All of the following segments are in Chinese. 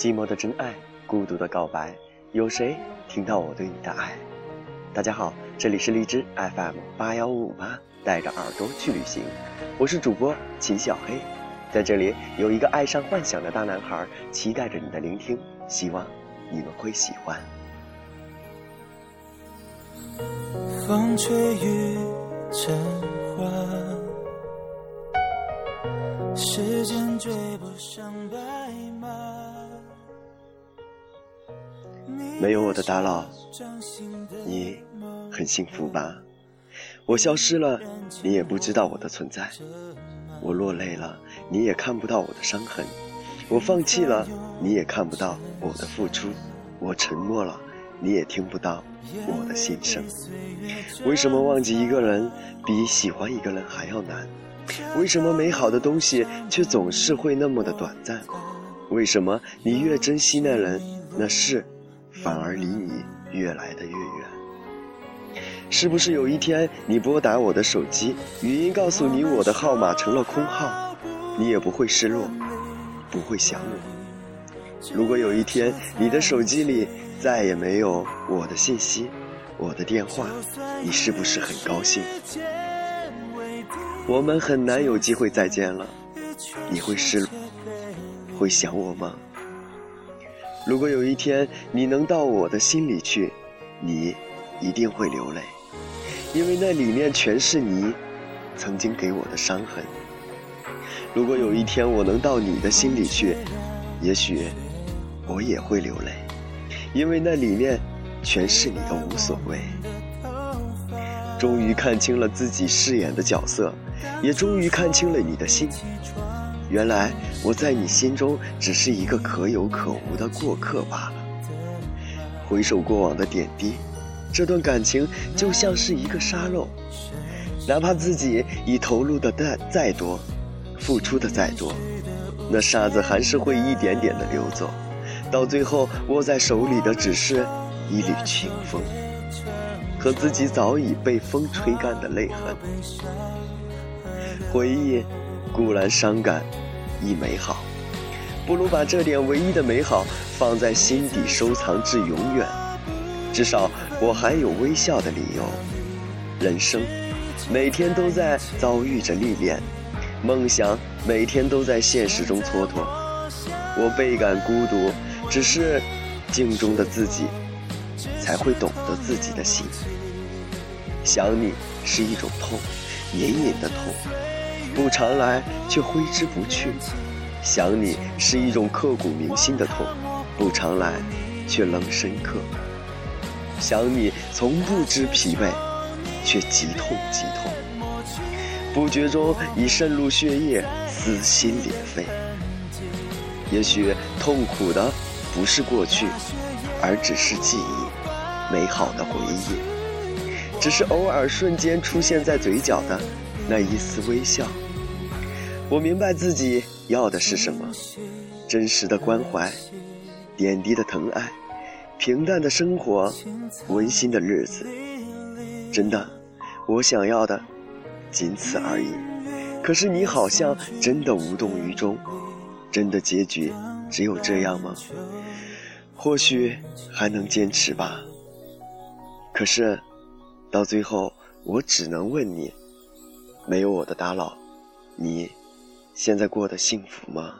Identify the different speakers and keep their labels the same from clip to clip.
Speaker 1: 寂寞的真爱，孤独的告白，有谁听到我对你的爱？大家好，这里是荔枝 FM 八幺五五八，带着耳朵去旅行，我是主播秦小黑，在这里有一个爱上幻想的大男孩，期待着你的聆听，希望你们会喜欢。风吹雨成花。时间追不上白马。没有我的打扰，你很幸福吧？我消失了，你也不知道我的存在；我落泪了，你也看不到我的伤痕；我放弃了，你也看不到我的付出；我沉默了，你也听不到我的心声。为什么忘记一个人比喜欢一个人还要难？为什么美好的东西却总是会那么的短暂？为什么你越珍惜那人，那事反而离你越来的越远？是不是有一天你拨打我的手机，语音告诉你我的号码成了空号，你也不会失落，不会想我？如果有一天你的手机里再也没有我的信息，我的电话，你是不是很高兴？我们很难有机会再见了，你会失落，会想我吗？如果有一天你能到我的心里去，你一定会流泪，因为那里面全是你曾经给我的伤痕。如果有一天我能到你的心里去，也许我也会流泪，因为那里面全是你的无所谓。终于看清了自己饰演的角色，也终于看清了你的心。原来我在你心中只是一个可有可无的过客罢了。回首过往的点滴，这段感情就像是一个沙漏，哪怕自己已投入的再再多，付出的再多，那沙子还是会一点点的流走，到最后握在手里的只是一缕清风。和自己早已被风吹干的泪痕，回忆固然伤感，亦美好，不如把这点唯一的美好放在心底收藏至永远。至少我还有微笑的理由。人生每天都在遭遇着历练，梦想每天都在现实中蹉跎。我倍感孤独，只是镜中的自己。才会懂得自己的心。想你是一种痛，隐隐的痛，不常来却挥之不去。想你是一种刻骨铭心的痛，不常来却仍深刻。想你从不知疲惫，却极痛极痛，不觉中已渗入血液，撕心裂肺。也许痛苦的不是过去，而只是记忆。美好的回忆，只是偶尔瞬间出现在嘴角的那一丝微笑。我明白自己要的是什么：真实的关怀，点滴的疼爱，平淡的生活，温馨的日子。真的，我想要的仅此而已。可是你好像真的无动于衷，真的结局只有这样吗？或许还能坚持吧。可是，到最后，我只能问你：没有我的打扰，你现在过得幸福吗？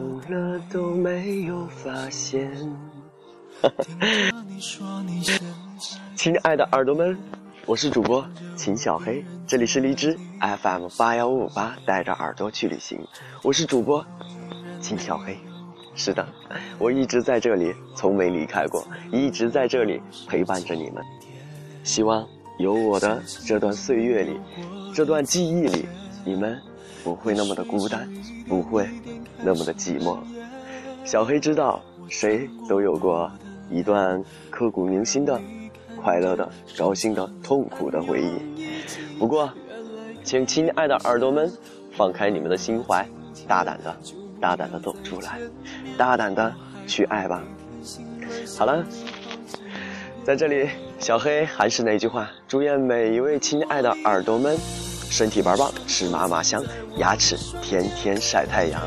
Speaker 1: 走了都没有发现。亲爱的耳朵们，我是主播秦小黑，这里是荔枝 FM 八幺五五八，带着耳朵去旅行。我是主播秦小黑，是的，我一直在这里，从没离开过，一直在这里陪伴着你们。希望有我的这段岁月里，这段记忆里，你们。不会那么的孤单，不会那么的寂寞。小黑知道，谁都有过一段刻骨铭心的、快乐的、高兴的、痛苦的回忆。不过，请亲爱的耳朵们放开你们的心怀，大胆的、大胆的走出来，大胆的去爱吧。好了，在这里，小黑还是那句话，祝愿每一位亲爱的耳朵们身体倍儿棒，吃嘛嘛香，牙齿天天晒太阳。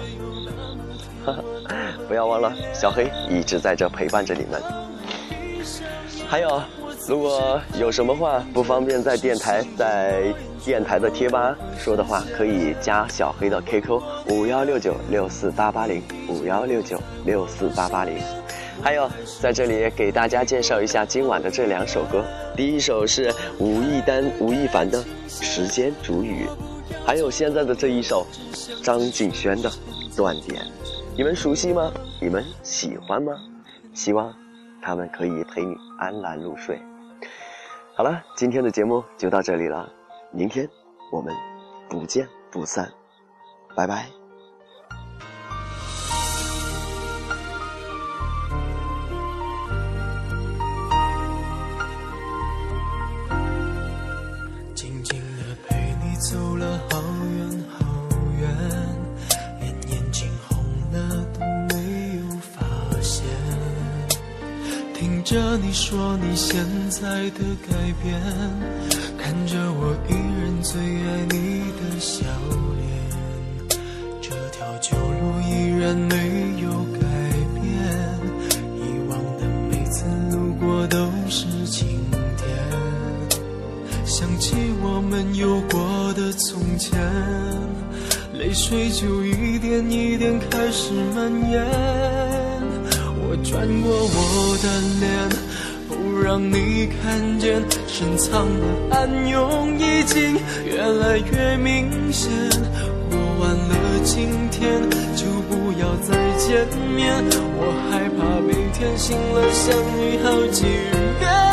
Speaker 1: 不要忘了，小黑一直在这陪伴着你们。还有，如果有什么话不方便在电台在电台的贴吧说的话，可以加小黑的 QQ 五幺六九六四八八零五幺六九六四八八零。还有，在这里给大家介绍一下今晚的这两首歌。第一首是吴亦丹、吴亦凡的《时间煮雨》，还有现在的这一首张敬轩的《断点》。你们熟悉吗？你们喜欢吗？希望他们可以陪你安然入睡。好了，今天的节目就到这里了，明天我们不见不散，拜拜。
Speaker 2: 静静地陪你走了好远好远连眼睛红了都没有发现。听着你说你现在的改变看着我一泪水就一点一点开始蔓延。我转过我的脸，不让你看见深藏的暗涌已经越来越明显。过完了今天就不要再见面，我害怕每天醒了想你好几遍。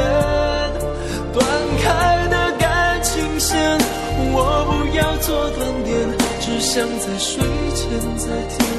Speaker 2: 像在睡前再听